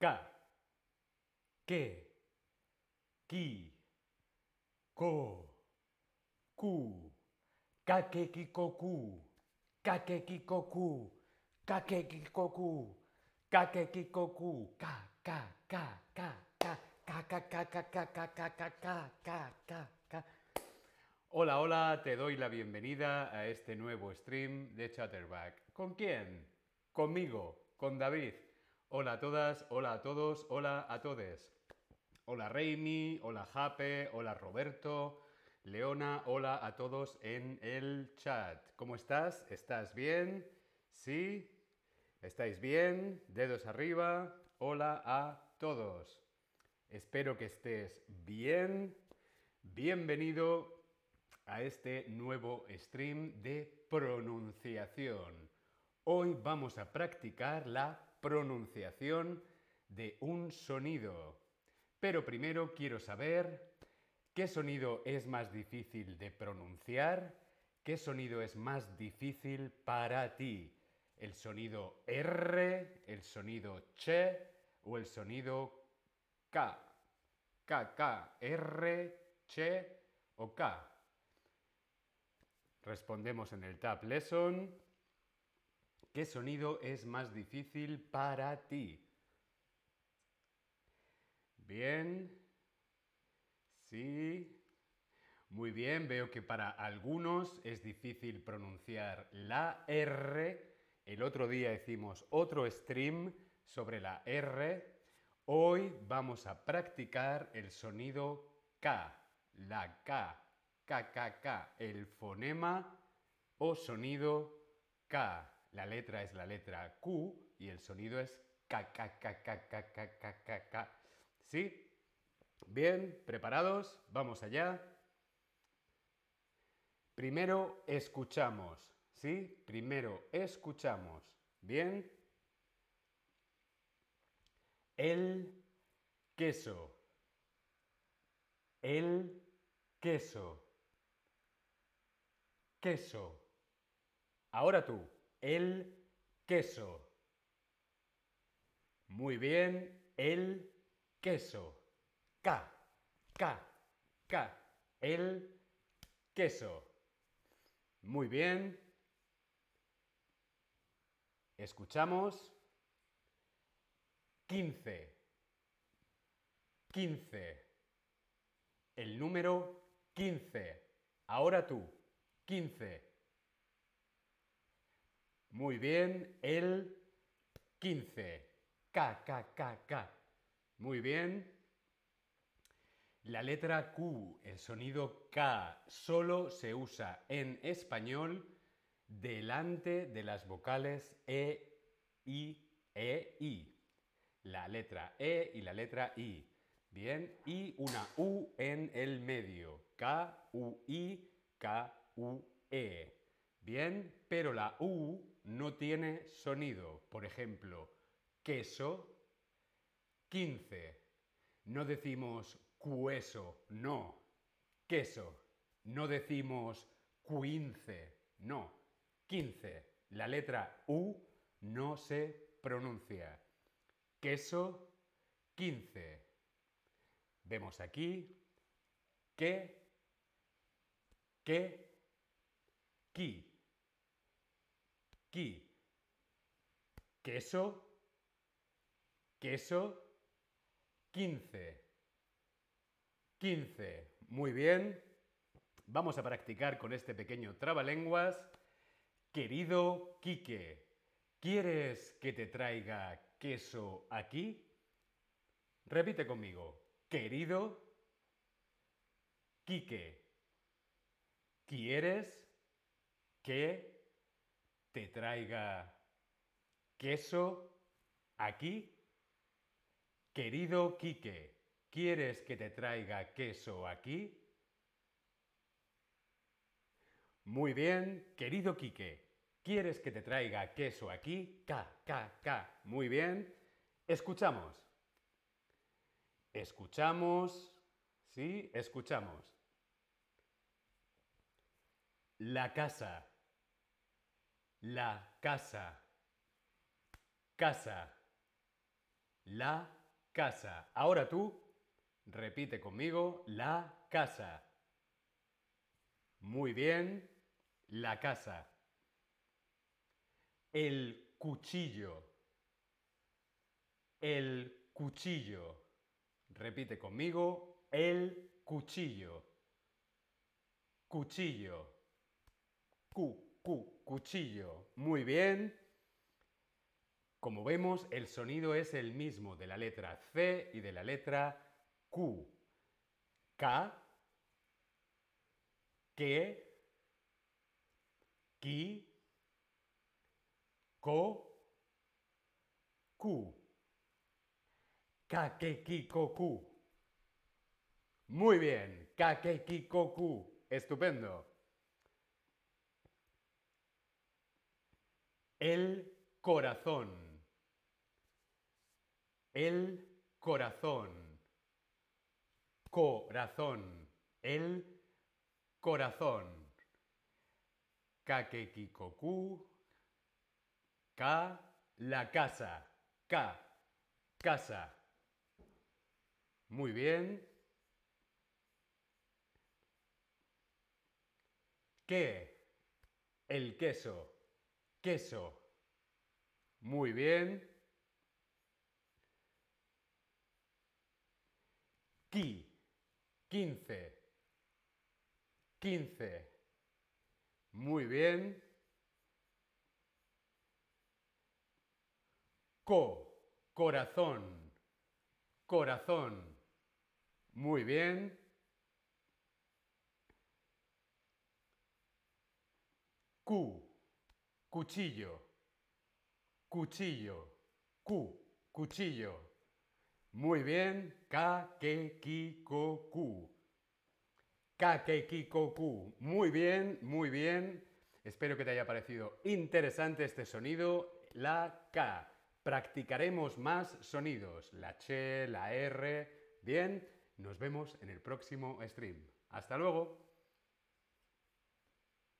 Ka. Que. Ki. Ko. Ku. Kakekikoku. Kakekikoku. Kakekikoku. Kakekikoku. Ka, ka, ka, ka, ka, ka, ka, ka, ka, ka, ka, ka, ka, ka, ka, ka. Hola, hola, te doy la bienvenida a este nuevo stream de Chatterback. ¿Con quién? Conmigo, con David. Hola a todas, hola a todos, hola a todes. Hola Reini, hola Jape, hola Roberto, Leona, hola a todos en el chat. ¿Cómo estás? ¿Estás bien? ¿Sí? ¿Estáis bien? Dedos arriba. Hola a todos. Espero que estés bien. Bienvenido a este nuevo stream de pronunciación. Hoy vamos a practicar la pronunciación de un sonido. Pero primero quiero saber qué sonido es más difícil de pronunciar, qué sonido es más difícil para ti. ¿El sonido R, el sonido CH o el sonido K? K, K, R, CH o K. Respondemos en el Tab Lesson. ¿Qué sonido es más difícil para ti? Bien. Sí. Muy bien, veo que para algunos es difícil pronunciar la R. El otro día hicimos otro stream sobre la R. Hoy vamos a practicar el sonido K, la K, K, K, K, el fonema o sonido K. La letra es la letra Q y el sonido es K, K, K, K, K, K, K, K, K. ¿Sí? Bien, ¿preparados? Vamos allá. Primero escuchamos, ¿sí? Primero escuchamos. Bien. El queso. El queso. Queso. Ahora tú. El queso. Muy bien. El queso. K, K, K. El queso. Muy bien. Escuchamos. 15. 15. El número 15. Ahora tú. 15. Muy bien. El 15. K, K, K, K. Muy bien. La letra Q, el sonido K, solo se usa en español delante de las vocales E, I, E, I. La letra E y la letra I. Bien, y una U en el medio. K, U, I, K, U, E. Bien, pero la U no tiene sonido. Por ejemplo, queso, 15. No decimos cueso, no. Queso. No decimos quince, no. Quince. La letra U no se pronuncia. Queso, quince. Vemos aquí que, que, qui. Qui. Queso, queso, quince. 15. Muy bien. Vamos a practicar con este pequeño trabalenguas. Querido Quique, ¿quieres que te traiga queso aquí? Repite conmigo. Querido Quique, ¿quieres que te traiga queso aquí? Querido Quique, ¿Quieres que te traiga queso aquí? Muy bien, querido Quique. ¿Quieres que te traiga queso aquí? K, K, K. Muy bien. Escuchamos. Escuchamos. Sí, escuchamos. La casa. La casa. Casa. La casa. Ahora tú, repite conmigo, la casa. Muy bien, la casa. El cuchillo. El cuchillo. Repite conmigo, el cuchillo. Cuchillo. Cu, cu, cuchillo. Muy bien. Como vemos, el sonido es el mismo de la letra C y de la letra Q. K, que, ki, ko, ku. Kakekikoku. Muy bien, kakekikoku. Estupendo. El corazón. El corazón. Corazón. El corazón. Kakekikoku. Ka. La casa. Ka. Casa. Muy bien. ¿Qué? El queso. Queso. Muy bien. Qui. Quince. Quince. Muy bien. Co. Corazón. Corazón. Muy bien. Q. Cuchillo. Cuchillo. Q. Cuchillo. Muy bien. Ka, ke, ki, ko, ku. Ka, ke, ki, ko, ku. Muy bien, muy bien. Espero que te haya parecido interesante este sonido. La K. Practicaremos más sonidos. La Ch, la R. Bien, nos vemos en el próximo stream. Hasta luego.